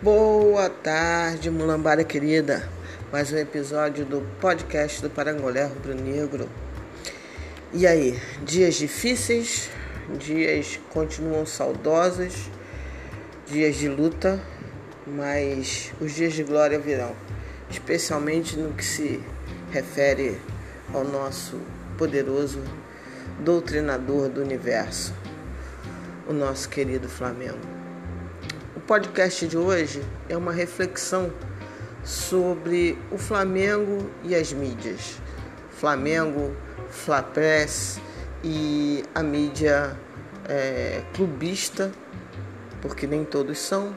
Boa tarde, mulambara querida. Mais um episódio do podcast do Parangolé Rubro Negro. E aí, dias difíceis, dias continuam saudosos, dias de luta, mas os dias de glória virão, especialmente no que se refere ao nosso poderoso doutrinador do universo, o nosso querido Flamengo. Podcast de hoje é uma reflexão sobre o Flamengo e as mídias. Flamengo, Flapress e a mídia é, clubista, porque nem todos são,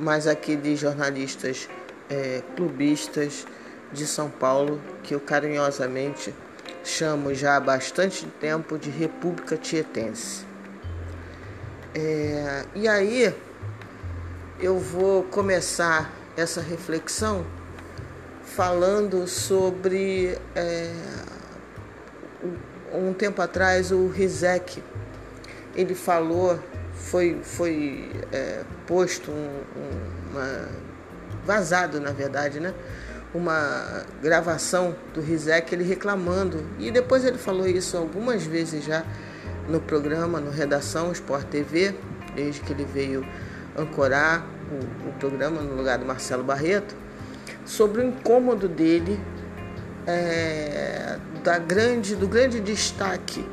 mas aqueles jornalistas é, clubistas de São Paulo que eu carinhosamente chamo já há bastante tempo de República Tietense. É, e aí eu vou começar essa reflexão falando sobre é, um tempo atrás o Rizek ele falou foi foi é, posto um, um, uma vazado na verdade né uma gravação do Rizek ele reclamando. E depois ele falou isso algumas vezes já no programa no redação Sport TV desde que ele veio ancorar o, o programa no lugar do Marcelo Barreto, sobre o incômodo dele é, da grande, do grande destaque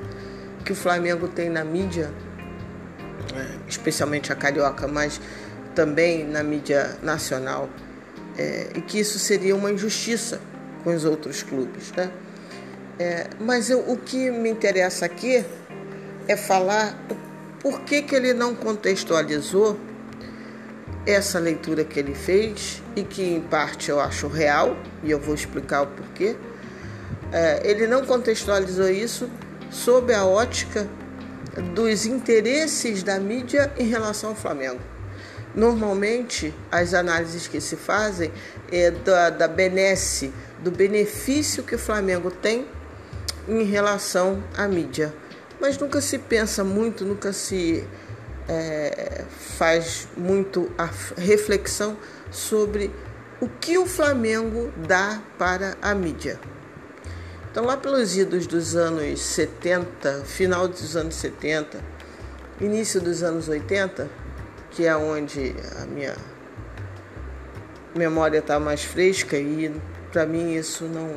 que o Flamengo tem na mídia, é, especialmente a carioca, mas também na mídia nacional, é, e que isso seria uma injustiça com os outros clubes. Né? É, mas eu, o que me interessa aqui é falar por que, que ele não contextualizou essa leitura que ele fez e que em parte eu acho real e eu vou explicar o porquê. É, ele não contextualizou isso sob a ótica dos interesses da mídia em relação ao Flamengo. Normalmente, as análises que se fazem é da, da benesse, do benefício que o Flamengo tem em relação à mídia. Mas nunca se pensa muito, nunca se é, faz muito a reflexão sobre o que o Flamengo dá para a mídia. Então, lá pelos idos dos anos 70, final dos anos 70, início dos anos 80, que é onde a minha memória está mais fresca e para mim isso não,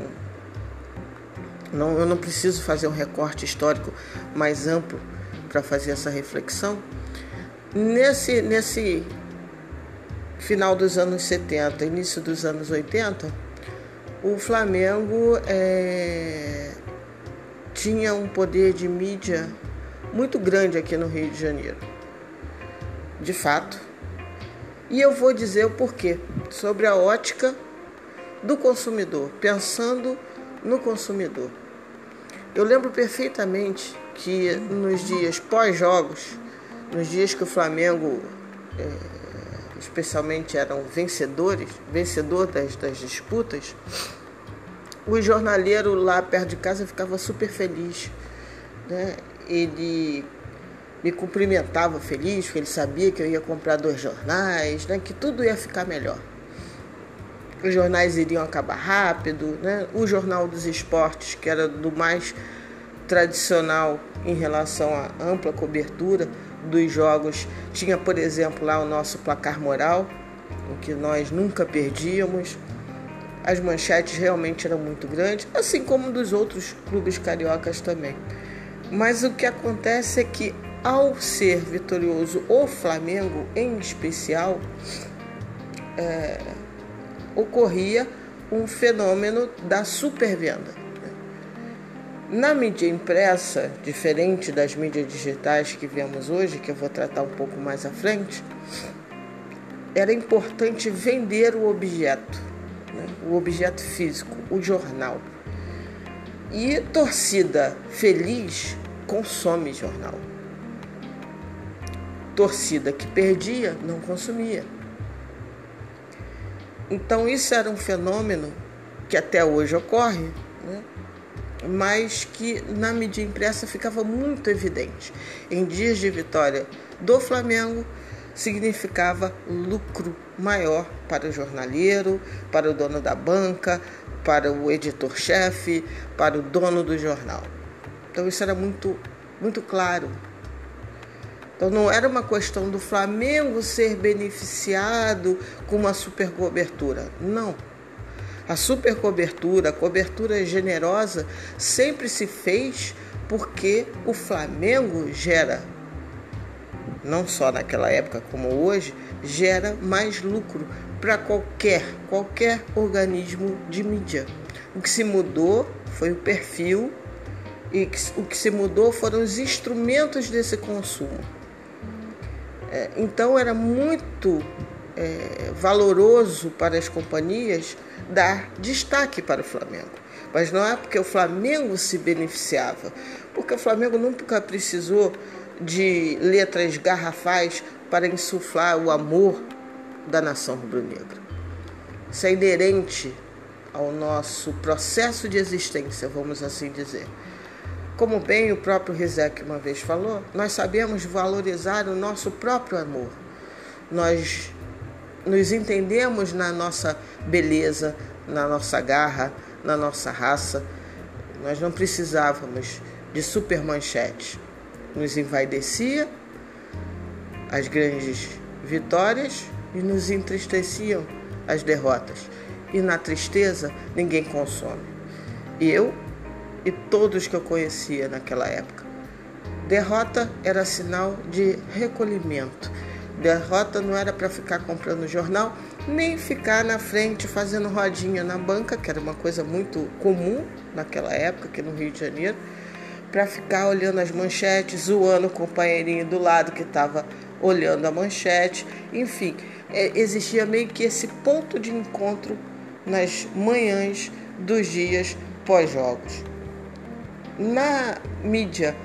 não eu não preciso fazer um recorte histórico mais amplo para fazer essa reflexão Nesse, nesse final dos anos 70, início dos anos 80, o Flamengo é, tinha um poder de mídia muito grande aqui no Rio de Janeiro. De fato. E eu vou dizer o porquê, sobre a ótica do consumidor, pensando no consumidor. Eu lembro perfeitamente que nos dias pós-jogos, nos dias que o Flamengo é, especialmente eram vencedores, vencedor das, das disputas, o jornaleiro lá perto de casa ficava super feliz. Né? Ele me cumprimentava feliz, porque ele sabia que eu ia comprar dois jornais, né? que tudo ia ficar melhor. Os jornais iriam acabar rápido, né? o Jornal dos Esportes, que era do mais tradicional em relação à ampla cobertura, dos jogos tinha, por exemplo, lá o nosso placar moral, o que nós nunca perdíamos. As manchetes realmente eram muito grandes, assim como dos outros clubes cariocas também. Mas o que acontece é que, ao ser vitorioso o Flamengo em especial, é, ocorria um fenômeno da supervenda. Na mídia impressa, diferente das mídias digitais que vemos hoje, que eu vou tratar um pouco mais à frente, era importante vender o objeto, né? o objeto físico, o jornal. E torcida feliz consome jornal. Torcida que perdia não consumia. Então, isso era um fenômeno que até hoje ocorre. Né? Mas que na mídia impressa ficava muito evidente. Em dias de vitória do Flamengo, significava lucro maior para o jornaleiro, para o dono da banca, para o editor-chefe, para o dono do jornal. Então isso era muito, muito claro. Então não era uma questão do Flamengo ser beneficiado com uma super cobertura. Não. A super cobertura, a cobertura generosa, sempre se fez porque o Flamengo gera não só naquela época como hoje, gera mais lucro para qualquer, qualquer organismo de mídia. O que se mudou foi o perfil e o que se mudou foram os instrumentos desse consumo. É, então era muito é, valoroso para as companhias dar destaque para o Flamengo. Mas não é porque o Flamengo se beneficiava, porque o Flamengo nunca precisou de letras garrafais para insuflar o amor da nação rubro-negra. Isso é inerente ao nosso processo de existência, vamos assim dizer. Como bem o próprio Rizek uma vez falou, nós sabemos valorizar o nosso próprio amor. Nós nos entendemos na nossa beleza, na nossa garra, na nossa raça. Nós não precisávamos de super manchetes nos envaidecia as grandes vitórias e nos entristeciam as derrotas. E na tristeza ninguém consome. Eu e todos que eu conhecia naquela época. Derrota era sinal de recolhimento. Derrota não era para ficar comprando jornal, nem ficar na frente fazendo rodinha na banca, que era uma coisa muito comum naquela época aqui no Rio de Janeiro para ficar olhando as manchetes, zoando o companheirinho do lado que estava olhando a manchete. Enfim, é, existia meio que esse ponto de encontro nas manhãs dos dias pós-jogos. Na mídia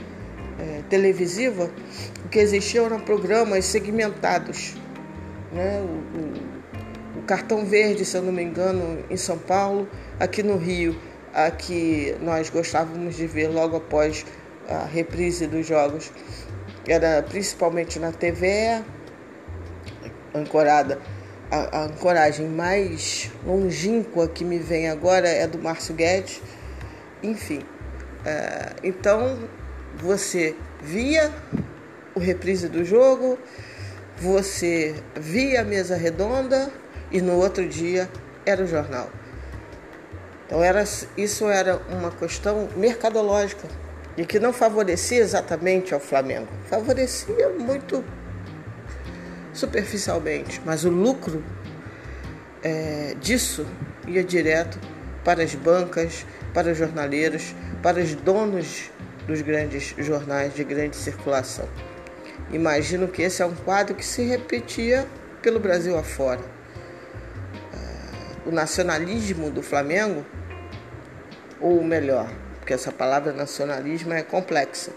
é, televisiva, o que existia eram programas segmentados. Né? O, o, o Cartão Verde, se eu não me engano, em São Paulo, aqui no Rio a que nós gostávamos de ver logo após a reprise dos jogos. Era principalmente na TV, ancorada. A, a ancoragem mais longínqua que me vem agora é do Márcio Guedes. Enfim, é, então você via o reprise do jogo, você via a mesa redonda e no outro dia era o jornal. Então era, isso era uma questão mercadológica e que não favorecia exatamente ao Flamengo, favorecia muito superficialmente, mas o lucro é, disso ia direto para as bancas, para os jornaleiros, para os donos dos grandes jornais de grande circulação. Imagino que esse é um quadro que se repetia pelo Brasil afora. É, o nacionalismo do Flamengo ou melhor, porque essa palavra nacionalismo é complexa.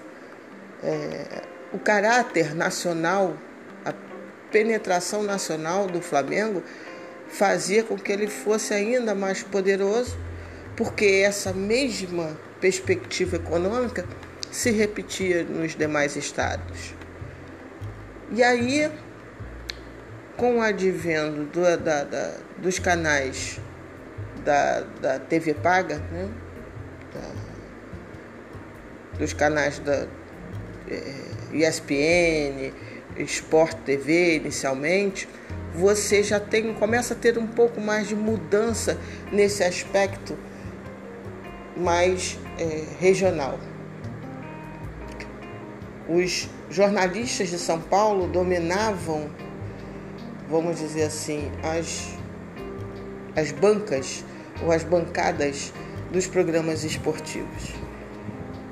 É, o caráter nacional, a penetração nacional do Flamengo fazia com que ele fosse ainda mais poderoso, porque essa mesma perspectiva econômica se repetia nos demais estados. E aí, com o advento do, da, da, dos canais da, da TV paga, né? dos canais da é, ESPN, Sport TV inicialmente, você já tem começa a ter um pouco mais de mudança nesse aspecto mais é, regional. Os jornalistas de São Paulo dominavam, vamos dizer assim, as, as bancas ou as bancadas dos programas esportivos.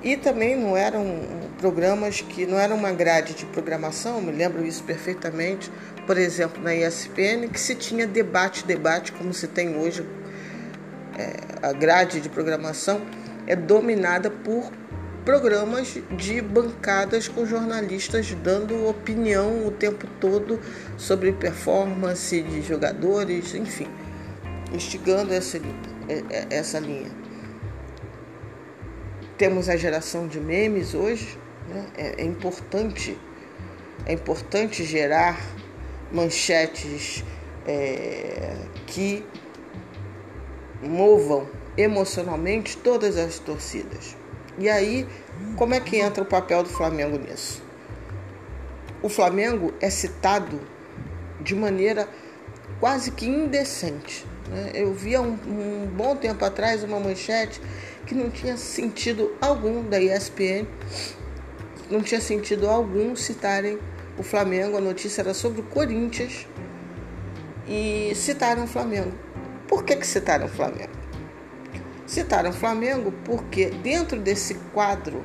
E também não eram programas que não eram uma grade de programação, me lembro isso perfeitamente, por exemplo, na ESPN, que se tinha debate, debate, como se tem hoje. É, a grade de programação é dominada por programas de bancadas com jornalistas dando opinião o tempo todo sobre performance de jogadores, enfim, instigando essa, é, é, essa linha. Temos a geração de memes hoje, né? é, é importante, é importante gerar manchetes é, que movam emocionalmente todas as torcidas. E aí, como é que entra o papel do Flamengo nisso? O Flamengo é citado de maneira quase que indecente. Né? Eu vi há um, um bom tempo atrás uma manchete que não tinha sentido algum da ESPN, não tinha sentido algum citarem o Flamengo. A notícia era sobre o Corinthians e citaram o Flamengo. Por que, que citaram o Flamengo? Citaram o Flamengo porque dentro desse quadro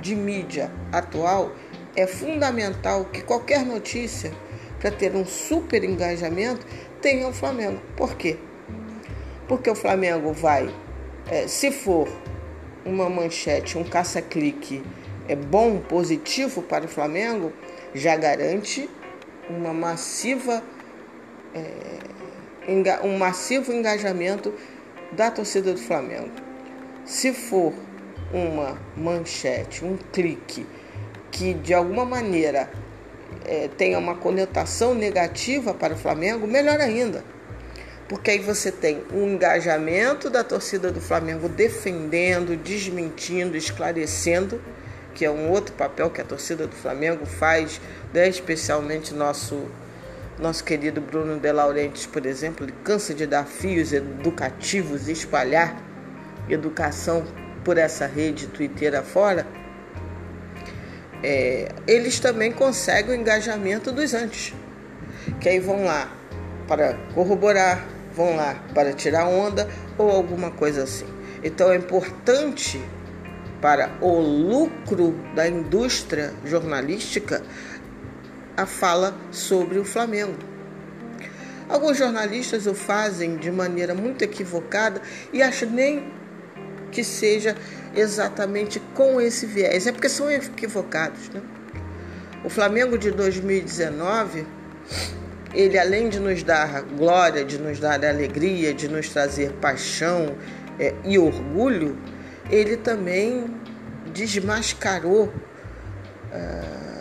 de mídia atual é fundamental que qualquer notícia para ter um super engajamento tenha o Flamengo. Por quê? Porque o Flamengo vai, é, se for uma manchete, um caça-clique é bom, positivo para o Flamengo, já garante uma massiva, é, um massivo engajamento da torcida do Flamengo. Se for uma manchete, um clique que de alguma maneira é, tenha uma conotação negativa para o Flamengo, melhor ainda. Porque aí você tem um engajamento da torcida do Flamengo defendendo, desmentindo, esclarecendo, que é um outro papel que a torcida do Flamengo faz, né, especialmente nosso nosso querido Bruno De Laurentiis, por exemplo, ele cansa de dar fios educativos e espalhar educação por essa rede Twitter afora. É, eles também conseguem o engajamento dos antes, que aí vão lá para corroborar, vão lá para tirar onda ou alguma coisa assim. Então é importante para o lucro da indústria jornalística a fala sobre o Flamengo. Alguns jornalistas o fazem de maneira muito equivocada e acho nem que seja exatamente com esse viés. É porque são equivocados. Né? O Flamengo de 2019, ele além de nos dar glória, de nos dar alegria, de nos trazer paixão é, e orgulho, ele também desmascarou. Uh,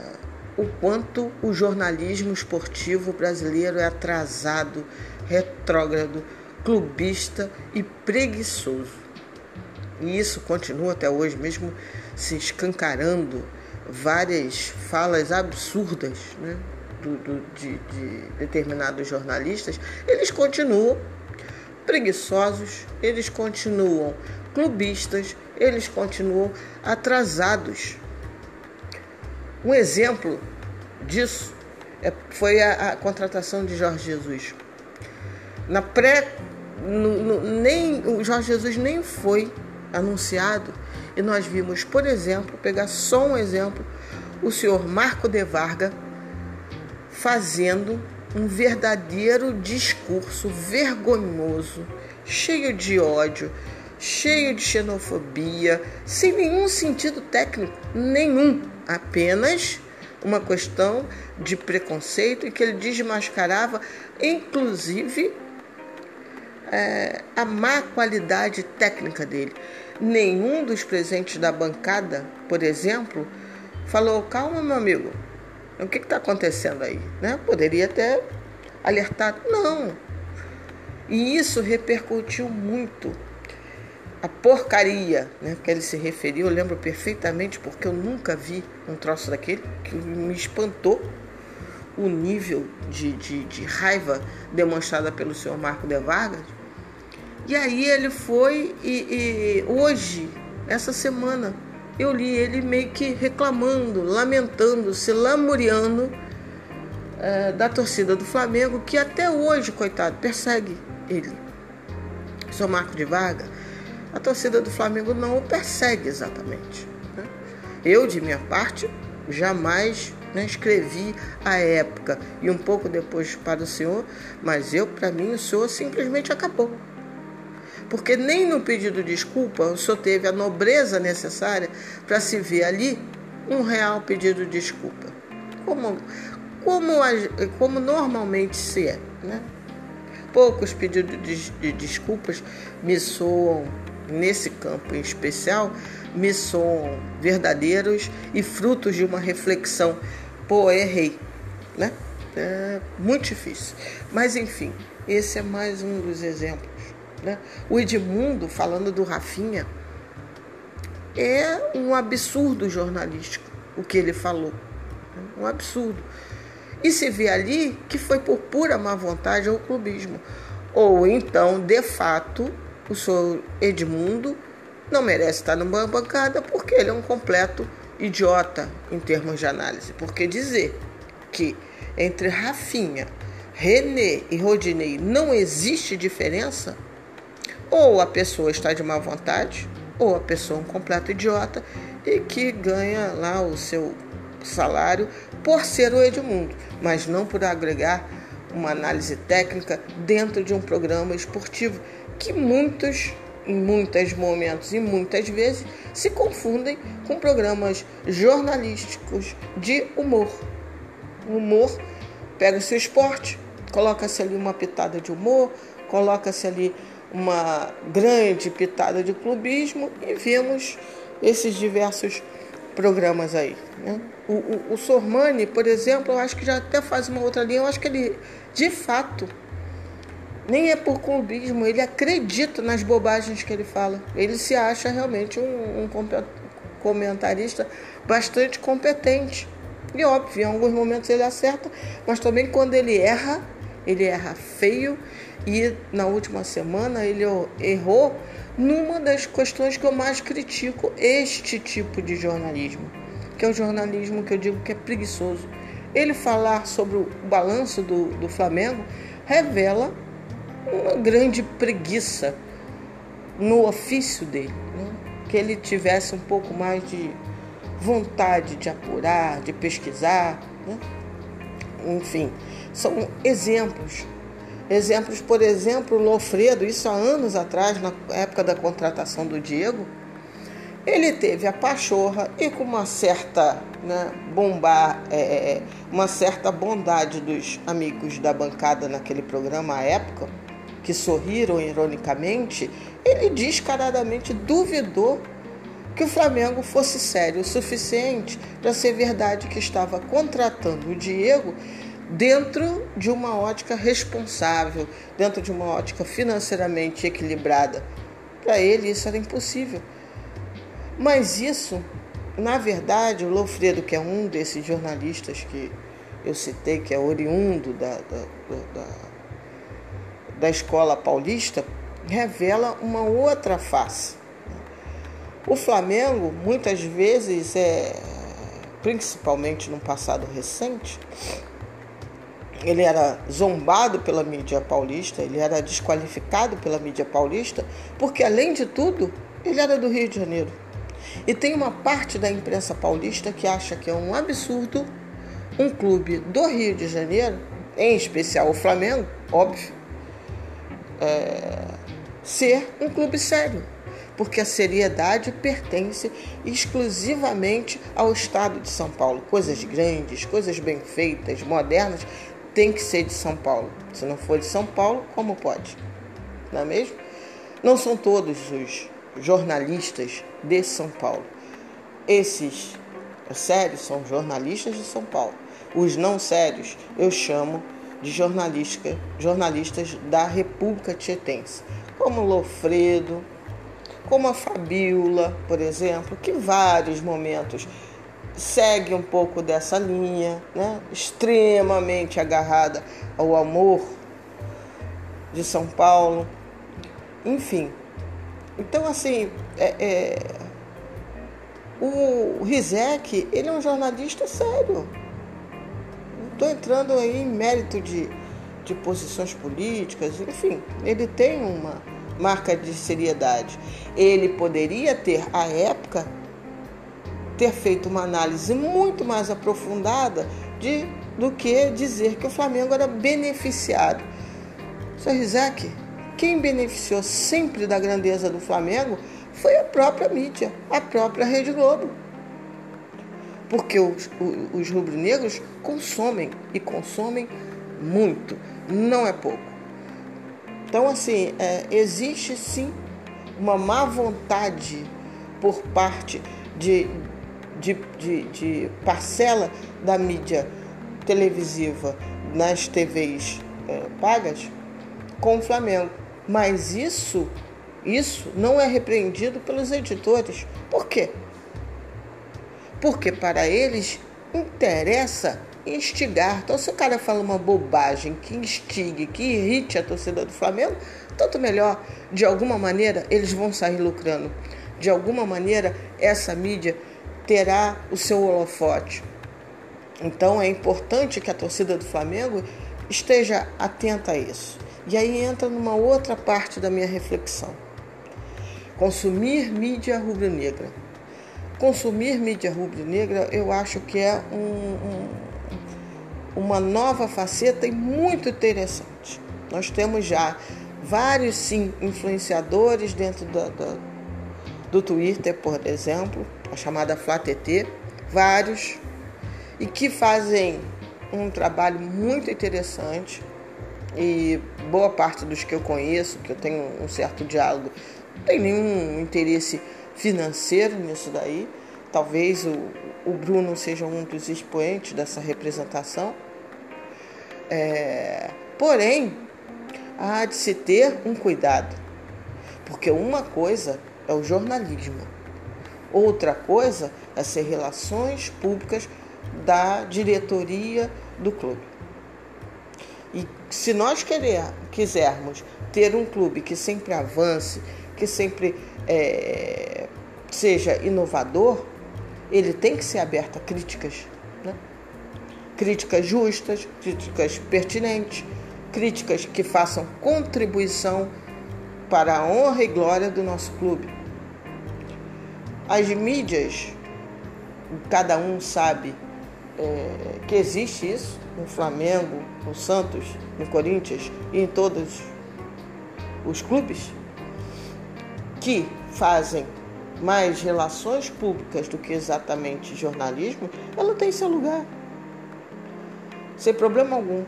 o quanto o jornalismo esportivo brasileiro é atrasado, retrógrado, clubista e preguiçoso. E isso continua até hoje, mesmo se escancarando várias falas absurdas né, do, do, de, de determinados jornalistas, eles continuam preguiçosos, eles continuam clubistas, eles continuam atrasados um exemplo disso é, foi a, a, contratação de Jorge Jesus. Na pré, no, no, nem o Jorge Jesus nem foi anunciado e nós vimos, por exemplo, pegar só um exemplo, o senhor Marco de Varga fazendo um verdadeiro discurso vergonhoso, cheio de ódio, cheio de xenofobia, sem nenhum sentido técnico, nenhum apenas uma questão de preconceito e que ele desmascarava, inclusive, é, a má qualidade técnica dele. Nenhum dos presentes da bancada, por exemplo, falou: calma, meu amigo, o que está acontecendo aí? Né? Poderia ter alertado. Não. E isso repercutiu muito a porcaria né, que ele se referiu, eu lembro perfeitamente porque eu nunca vi um troço daquele que me espantou o nível de, de, de raiva demonstrada pelo senhor Marco de Vargas. E aí ele foi e, e hoje, essa semana, eu li ele meio que reclamando, lamentando, se lamuriando é, da torcida do Flamengo, que até hoje, coitado, persegue ele. O senhor Marco de Vargas a torcida do Flamengo não o persegue exatamente. Né? Eu, de minha parte, jamais né, escrevi a época e um pouco depois para o senhor, mas eu, para mim, o senhor simplesmente acabou. Porque nem no pedido de desculpa o senhor teve a nobreza necessária para se ver ali um real pedido de desculpa. Como, como, como normalmente se é. Né? Poucos pedidos de, de desculpas me soam nesse campo em especial, me soam verdadeiros e frutos de uma reflexão. Pô, errei, né? É muito difícil. Mas enfim, esse é mais um dos exemplos. Né? O Edmundo, falando do Rafinha, é um absurdo jornalístico o que ele falou. Um absurdo. E se vê ali que foi por pura má vontade ou clubismo. Ou então, de fato, o senhor Edmundo não merece estar numa bancada porque ele é um completo idiota em termos de análise. Porque dizer que entre Rafinha, René e Rodinei não existe diferença, ou a pessoa está de má vontade, ou a pessoa é um completo idiota e que ganha lá o seu salário por ser o Edmundo, mas não por agregar uma análise técnica dentro de um programa esportivo que muitos em muitos momentos e muitas vezes se confundem com programas jornalísticos de humor. O humor pega-se o esporte, coloca-se ali uma pitada de humor, coloca-se ali uma grande pitada de clubismo e vemos esses diversos programas aí. Né? O, o, o Sormani, por exemplo, eu acho que já até faz uma outra linha, eu acho que ele, de fato, nem é por clubismo, ele acredita nas bobagens que ele fala. Ele se acha realmente um, um comentarista bastante competente. E óbvio, em alguns momentos ele acerta, mas também quando ele erra, ele erra feio. E na última semana ele errou numa das questões que eu mais critico este tipo de jornalismo, que é o jornalismo que eu digo que é preguiçoso. Ele falar sobre o balanço do, do Flamengo revela uma grande preguiça no ofício dele, né? que ele tivesse um pouco mais de vontade de apurar, de pesquisar, né? enfim, são exemplos Exemplos, por exemplo, o Lofredo, isso há anos atrás, na época da contratação do Diego, ele teve a pachorra e com uma certa né, bombar, é, é, é, uma certa bondade dos amigos da bancada naquele programa à época, que sorriram ironicamente, ele descaradamente duvidou que o Flamengo fosse sério o suficiente para ser verdade que estava contratando o Diego dentro de uma ótica responsável, dentro de uma ótica financeiramente equilibrada. Para ele isso era impossível. Mas isso, na verdade, o Lofredo, que é um desses jornalistas que eu citei, que é oriundo da, da, da, da escola paulista, revela uma outra face. O Flamengo, muitas vezes, é, principalmente no passado recente, ele era zombado pela mídia paulista, ele era desqualificado pela mídia paulista, porque além de tudo, ele era do Rio de Janeiro. E tem uma parte da imprensa paulista que acha que é um absurdo um clube do Rio de Janeiro, em especial o Flamengo, óbvio, é, ser um clube sério, porque a seriedade pertence exclusivamente ao estado de São Paulo. Coisas grandes, coisas bem feitas, modernas, tem que ser de São Paulo. Se não for de São Paulo, como pode? Não é mesmo? Não são todos os jornalistas de São Paulo. Esses sérios são jornalistas de São Paulo. Os não sérios eu chamo de jornalistas da República Tietense, como Lofredo, como a Fabiola, por exemplo, que vários momentos segue um pouco dessa linha, né? extremamente agarrada ao amor de São Paulo, enfim. Então, assim, é, é, o Rizek, ele é um jornalista sério. Estou entrando aí em mérito de, de posições políticas, enfim, ele tem uma marca de seriedade. Ele poderia ter, à época, ter feito uma análise muito mais aprofundada de, do que dizer que o Flamengo era beneficiado. Sr. Rizek, quem beneficiou sempre da grandeza do Flamengo foi a própria mídia, a própria Rede Globo. Porque os, os rubro-negros consomem e consomem muito, não é pouco. Então, assim, é, existe sim uma má vontade por parte de, de, de, de parcela da mídia televisiva nas TVs é, pagas com o Flamengo. Mas isso, isso não é repreendido pelos editores. Por quê? Porque para eles interessa instigar. Então, se o cara fala uma bobagem que instigue, que irrite a torcida do Flamengo, tanto melhor. De alguma maneira, eles vão sair lucrando. De alguma maneira, essa mídia terá o seu holofote. Então, é importante que a torcida do Flamengo esteja atenta a isso. E aí entra numa outra parte da minha reflexão. Consumir mídia rubro-negra. Consumir mídia rubro-negra, eu acho que é um, um, uma nova faceta e muito interessante. Nós temos já vários, sim, influenciadores dentro da, da, do Twitter, por exemplo, a chamada FlaTT, vários, e que fazem um trabalho muito interessante e boa parte dos que eu conheço, que eu tenho um certo diálogo, não tem nenhum interesse financeiro nisso daí. Talvez o, o Bruno seja um dos expoentes dessa representação. É, porém, há de se ter um cuidado, porque uma coisa é o jornalismo, outra coisa é ser relações públicas da diretoria do clube. E se nós querer, quisermos ter um clube que sempre avance, que sempre é, seja inovador, ele tem que ser aberto a críticas. Né? Críticas justas, críticas pertinentes, críticas que façam contribuição para a honra e glória do nosso clube. As mídias, cada um sabe é, que existe isso no Flamengo, no Santos, no Corinthians e em todos os clubes que fazem mais relações públicas do que exatamente jornalismo, ela tem seu lugar. Sem problema algum.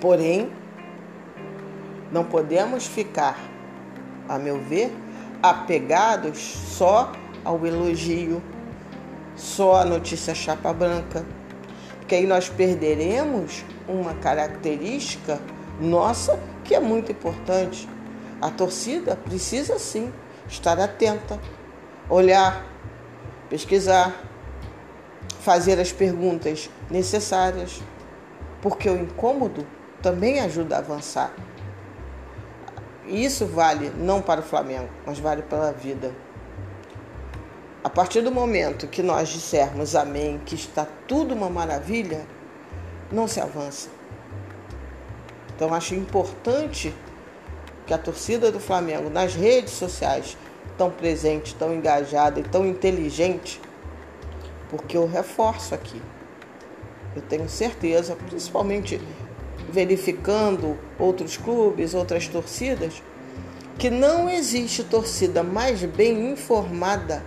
Porém, não podemos ficar, a meu ver, apegados só ao elogio, só à notícia chapa branca, porque aí nós perderemos uma característica nossa que é muito importante. A torcida precisa sim estar atenta, olhar, pesquisar, fazer as perguntas necessárias, porque o incômodo também ajuda a avançar. Isso vale não para o Flamengo, mas vale pela vida. A partir do momento que nós dissermos amém, que está tudo uma maravilha, não se avança. Então acho importante que a torcida do Flamengo nas redes sociais tão presente, tão engajada e tão inteligente, porque eu reforço aqui. Eu tenho certeza, principalmente verificando outros clubes, outras torcidas, que não existe torcida mais bem informada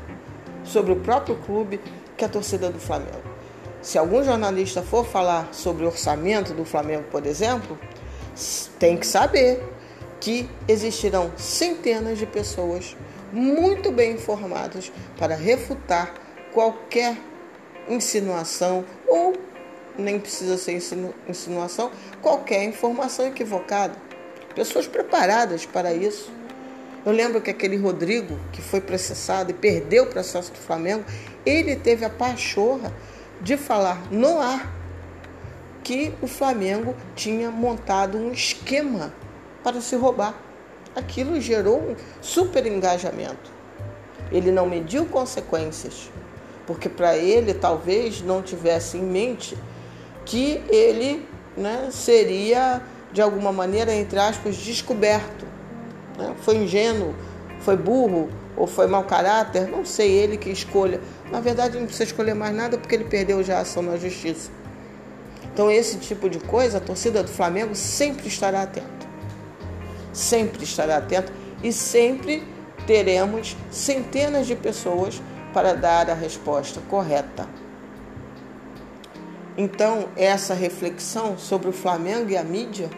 sobre o próprio clube que a torcida do Flamengo. Se algum jornalista for falar sobre o orçamento do Flamengo, por exemplo, tem que saber que existirão centenas de pessoas muito bem informadas para refutar qualquer insinuação ou nem precisa ser insinuação, qualquer informação equivocada. Pessoas preparadas para isso. Eu lembro que aquele Rodrigo, que foi processado e perdeu o processo do Flamengo, ele teve a pachorra de falar no ar que o Flamengo tinha montado um esquema para se roubar. Aquilo gerou um super engajamento. Ele não mediu consequências, porque para ele talvez não tivesse em mente que ele né, seria, de alguma maneira, entre aspas, descoberto. Né? Foi ingênuo, foi burro ou foi mau caráter, não sei ele que escolha. Na verdade, não precisa escolher mais nada porque ele perdeu já a ação na justiça. Então, esse tipo de coisa, a torcida do Flamengo sempre estará atenta. Sempre estará atenta e sempre teremos centenas de pessoas para dar a resposta correta. Então, essa reflexão sobre o Flamengo e a mídia,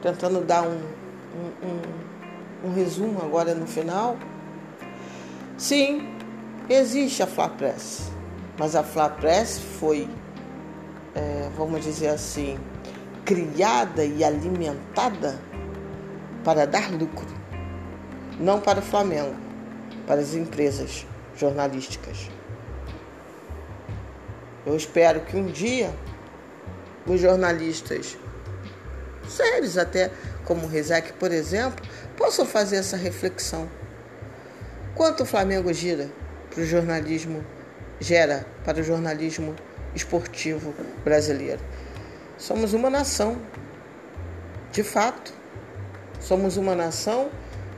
tentando dar um, um, um, um resumo agora no final. Sim, existe a Fla Press, mas a Fla Press foi é, vamos dizer assim, criada e alimentada para dar lucro, não para o Flamengo, para as empresas jornalísticas. Eu espero que um dia os jornalistas sérios até, como o Rizek, por exemplo, possam fazer essa reflexão. Quanto o Flamengo gira para o jornalismo, gera para o jornalismo esportivo brasileiro? Somos uma nação, de fato. Somos uma nação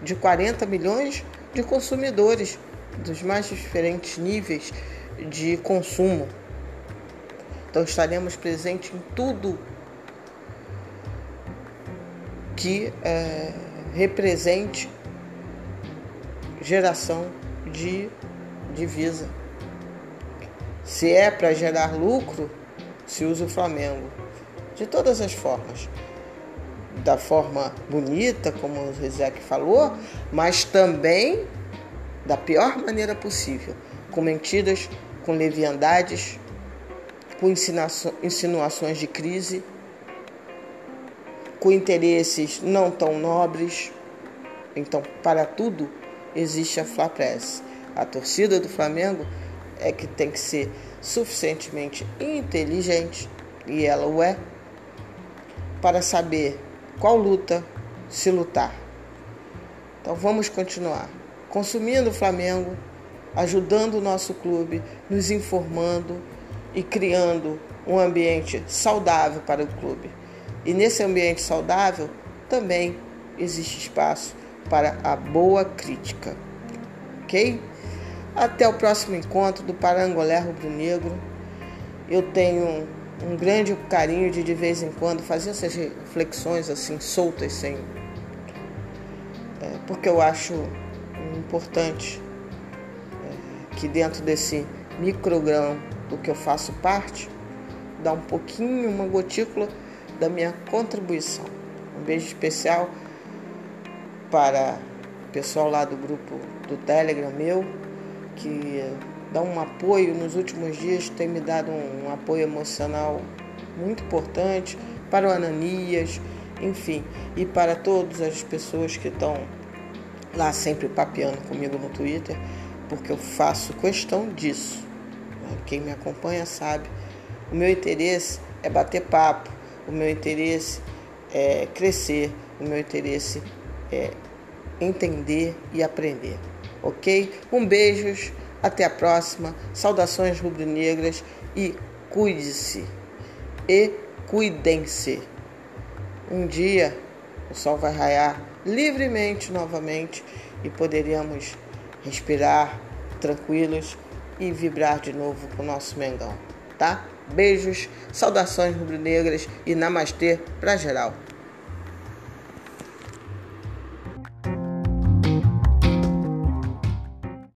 de 40 milhões de consumidores dos mais diferentes níveis de consumo. Então estaremos presentes em tudo que é, represente geração de divisa. Se é para gerar lucro, se usa o Flamengo. De todas as formas. Da forma bonita, como o Rizek falou, mas também da pior maneira possível, com mentiras, com leviandades, com insinuações de crise com interesses não tão nobres. Então, para tudo existe a Fla Press. A torcida do Flamengo é que tem que ser suficientemente inteligente, e ela o é, para saber qual luta se lutar. Então vamos continuar consumindo o Flamengo, ajudando o nosso clube, nos informando e criando um ambiente saudável para o clube. E nesse ambiente saudável também existe espaço para a boa crítica. Ok? Até o próximo encontro do Parangolé Rubro Negro. Eu tenho um, grande carinho de de vez em quando fazer essas reflexões assim soltas, sem, é, porque eu acho importante é, que dentro desse microgrão do que eu faço parte, dar um pouquinho, uma gotícula da minha contribuição. Um beijo especial para o pessoal lá do grupo do Telegram meu, que dá um apoio nos últimos dias, tem me dado um, apoio emocional muito importante para o Ananias, enfim, e para todas as pessoas que estão lá sempre papeando comigo no Twitter, porque eu faço questão disso. Quem me acompanha sabe. O meu interesse é bater papo, o meu interesse é crescer, o meu interesse é entender e aprender. Ok? Um beijos, até a próxima. Saudações rubro-negras e cuide-se e cuidem-se. Um dia o sol vai raiar livremente novamente e poderíamos respirar tranquilos e vibrar de novo com o nosso Mengão, tá? Beijos, saudações rubro-negras e namastê para geral.